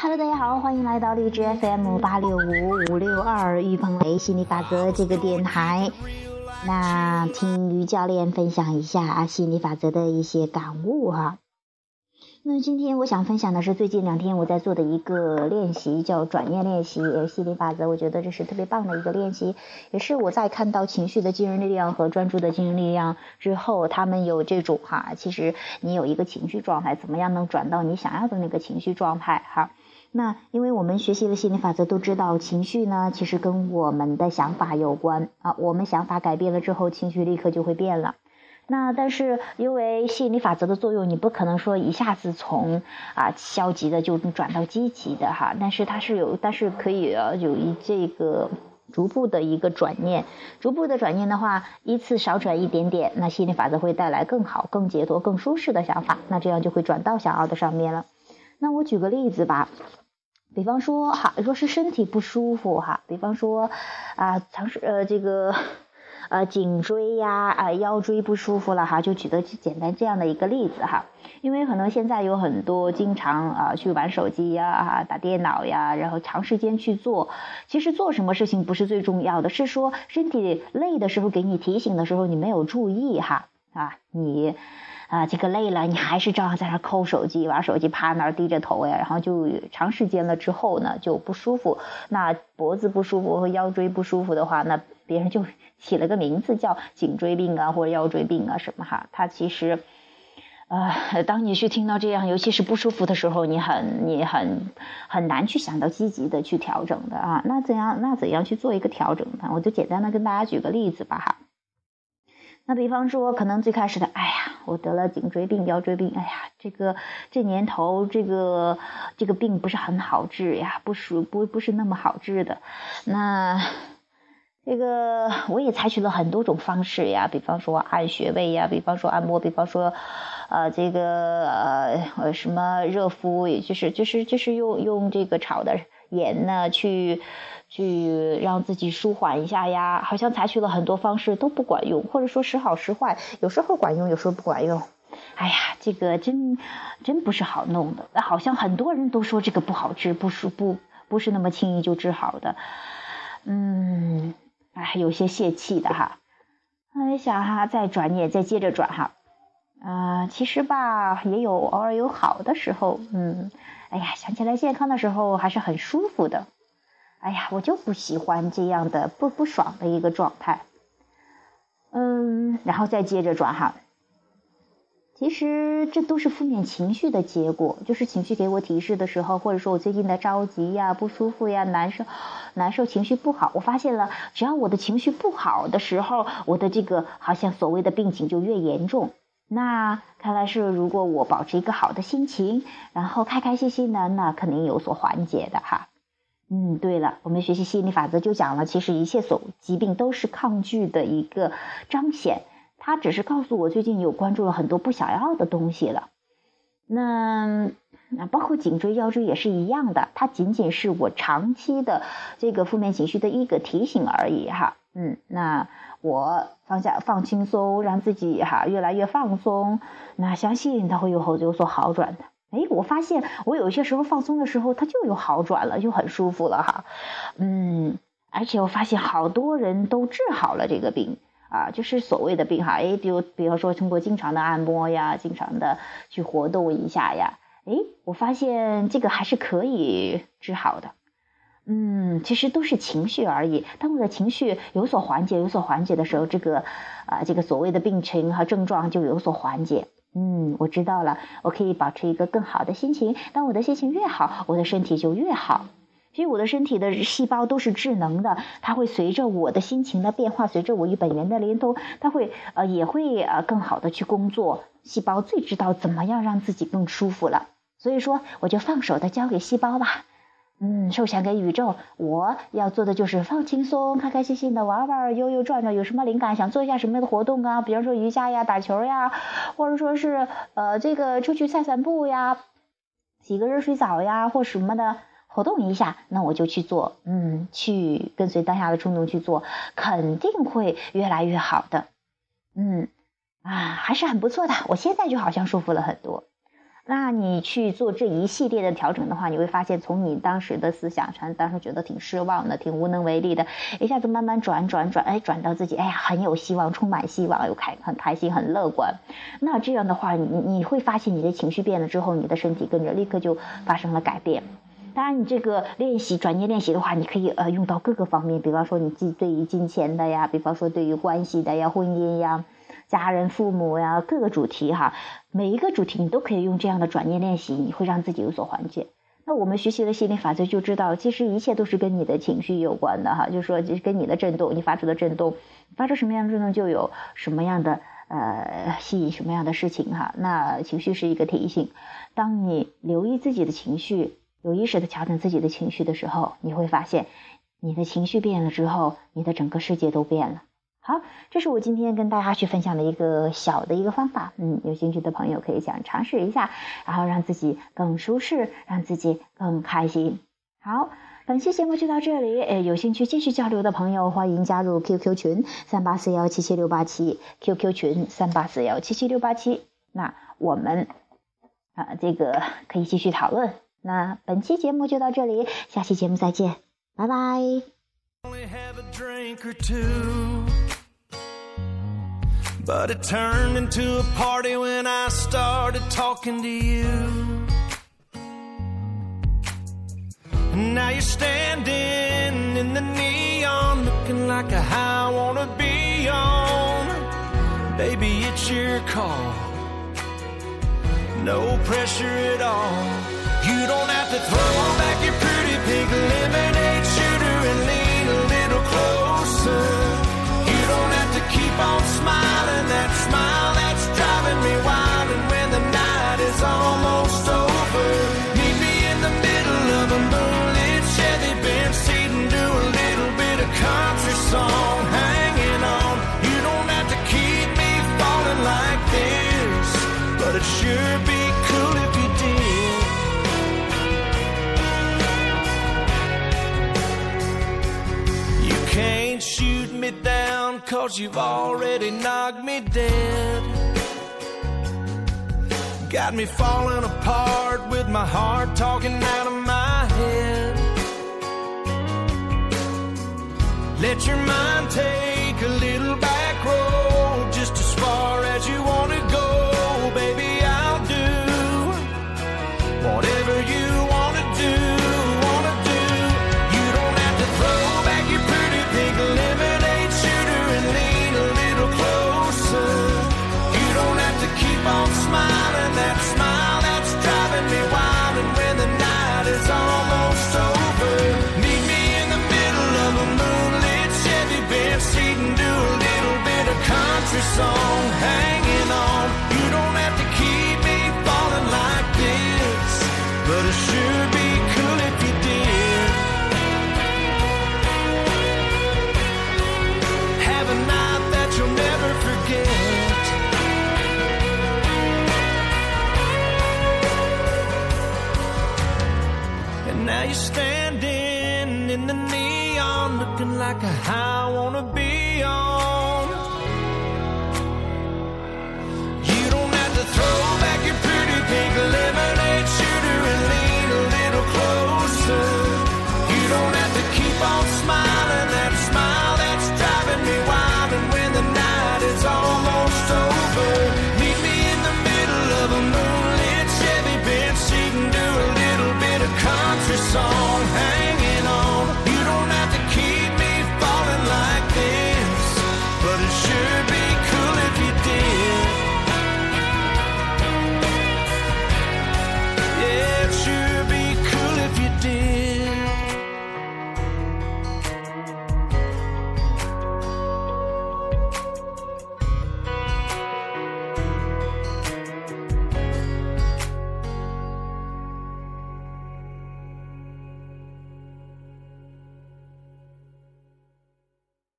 Hello，大家好，欢迎来到荔枝 FM 八六五五六二预鹏雷心理法则这个电台。那听于教练分享一下啊心理法则的一些感悟哈。那今天我想分享的是最近两天我在做的一个练习，叫转念练习，心理法则。我觉得这是特别棒的一个练习，也是我在看到情绪的惊人力量和专注的惊人力量之后，他们有这种哈，其实你有一个情绪状态，怎么样能转到你想要的那个情绪状态哈？那因为我们学习了心理法则，都知道情绪呢，其实跟我们的想法有关啊。我们想法改变了之后，情绪立刻就会变了。那但是因为心理法则的作用，你不可能说一下子从啊消极的就转到积极的哈。但是它是有，但是可以有一这个逐步的一个转念，逐步的转念的话，依次少转一点点，那心理法则会带来更好、更解脱、更舒适的想法，那这样就会转到想要的上面了。那我举个例子吧。比方说哈，若是身体不舒服哈，比方说啊，尝试呃这个呃颈椎呀啊腰椎不舒服了哈，就举个简单这样的一个例子哈。因为可能现在有很多经常啊去玩手机呀啊、打电脑呀，然后长时间去做，其实做什么事情不是最重要的，是说身体累的时候给你提醒的时候你没有注意哈啊你。啊，这个累了，你还是照样在那抠手机，玩手机，趴那儿低着头呀，然后就长时间了之后呢，就不舒服。那脖子不舒服和腰椎不舒服的话，那别人就 起了个名字叫颈椎病啊，或者腰椎病啊什么哈。它其实，呃，当你去听到这样，尤其是不舒服的时候，你很你很很难去想到积极的去调整的啊。那怎样那怎样去做一个调整呢？我就简单的跟大家举个例子吧哈。那比方说，可能最开始的，哎呀，我得了颈椎病、腰椎病，哎呀，这个这年头，这个这个病不是很好治呀，不属不不是那么好治的。那这个我也采取了很多种方式呀，比方说按穴位呀，比方说按摩，比方说，呃，这个呃什么热敷，也就是就是就是用用这个炒的盐呢去。去让自己舒缓一下呀，好像采取了很多方式都不管用，或者说时好时坏，有时候管用，有时候不管用。哎呀，这个真真不是好弄的。好像很多人都说这个不好治，不是不不是那么轻易就治好的。嗯，哎，有些泄气的哈。哎，想哈，再转念，再接着转哈。啊，其实吧，也有偶尔有好的时候。嗯，哎呀，想起来健康的时候还是很舒服的。哎呀，我就不喜欢这样的不不爽的一个状态，嗯，然后再接着转哈。其实这都是负面情绪的结果，就是情绪给我提示的时候，或者说我最近的着急呀、不舒服呀、难受、难受，情绪不好。我发现了，只要我的情绪不好的时候，我的这个好像所谓的病情就越严重。那看来是，如果我保持一个好的心情，然后开开心心的，那肯定有所缓解的哈。嗯，对了，我们学习心理法则就讲了，其实一切所疾病都是抗拒的一个彰显，它只是告诉我最近有关注了很多不想要的东西了。那那包括颈椎、腰椎也是一样的，它仅仅是我长期的这个负面情绪的一个提醒而已哈。嗯，那我放下、放轻松，让自己哈越来越放松，那相信它会有后有所好转的。哎，我发现我有些时候放松的时候，它就有好转了，就很舒服了哈。嗯，而且我发现好多人都治好了这个病啊，就是所谓的病哈。哎，比如比方说通过经常的按摩呀，经常的去活动一下呀，哎，我发现这个还是可以治好的。嗯，其实都是情绪而已。当我的情绪有所缓解、有所缓解的时候，这个啊，这个所谓的病情和症状就有所缓解。嗯，我知道了，我可以保持一个更好的心情。当我的心情越好，我的身体就越好。其实我的身体的细胞都是智能的，它会随着我的心情的变化，随着我与本源的连通，它会呃也会呃更好的去工作。细胞最知道怎么样让自己更舒服了，所以说我就放手的交给细胞吧。嗯，授权给宇宙，我要做的就是放轻松，开开心心的玩玩，悠悠转转。有什么灵感，想做一下什么样的活动啊？比方说瑜伽呀、打球呀，或者说是呃这个出去散散步呀、洗个热水澡呀，或什么的活动一下，那我就去做。嗯，去跟随当下的冲动去做，肯定会越来越好的。嗯，啊，还是很不错的。我现在就好像舒服了很多。那你去做这一系列的调整的话，你会发现，从你当时的思想，从当时觉得挺失望的、挺无能为力的，一下子慢慢转转转，哎，转到自己，哎呀，很有希望，充满希望，又开很开心、很乐观。那这样的话，你你会发现你的情绪变了之后，你的身体跟着立刻就发生了改变。当然，你这个练习转念练习的话，你可以呃用到各个方面，比方说你既对于金钱的呀，比方说对于关系的呀、婚姻呀。家人、父母呀，各个主题哈，每一个主题你都可以用这样的转念练习，你会让自己有所缓解。那我们学习了心理法则，就知道其实一切都是跟你的情绪有关的哈，就是说，就是跟你的震动，你发出的震动，发出什么样的震动，就有什么样的呃吸引什么样的事情哈。那情绪是一个提醒，当你留意自己的情绪，有意识的调整自己的情绪的时候，你会发现，你的情绪变了之后，你的整个世界都变了。好，这是我今天跟大家去分享的一个小的一个方法，嗯，有兴趣的朋友可以想尝试一下，然后让自己更舒适，让自己更开心。好，本期节目就到这里，呃，有兴趣继续交流的朋友，欢迎加入 QQ 群三八四幺七七六八七，QQ 群三八四幺七七六八七，那我们啊，这个可以继续讨论。那本期节目就到这里，下期节目再见，拜拜。WE HAVE A DRINK OR TWO But it turned into a party when I started talking to you. Now you're standing in the neon, looking like a high I wanna be on. Baby, it's your call. No pressure at all. You don't have to throw back your pretty pink lemonade shooter and lean a little closer. But sure be cool if you did. You can't shoot me down cause you've already knocked me dead. Got me falling apart with my heart talking out of my head. Let your mind take like a high I wanna be on. You don't have to throw back your pretty pink lemonade shooter and lean a little closer. You don't have to keep on smiling that smile that's driving me wild. And when the night is almost over, meet me in the middle of a moonlit Chevy bench, seat and do a little bit of country song.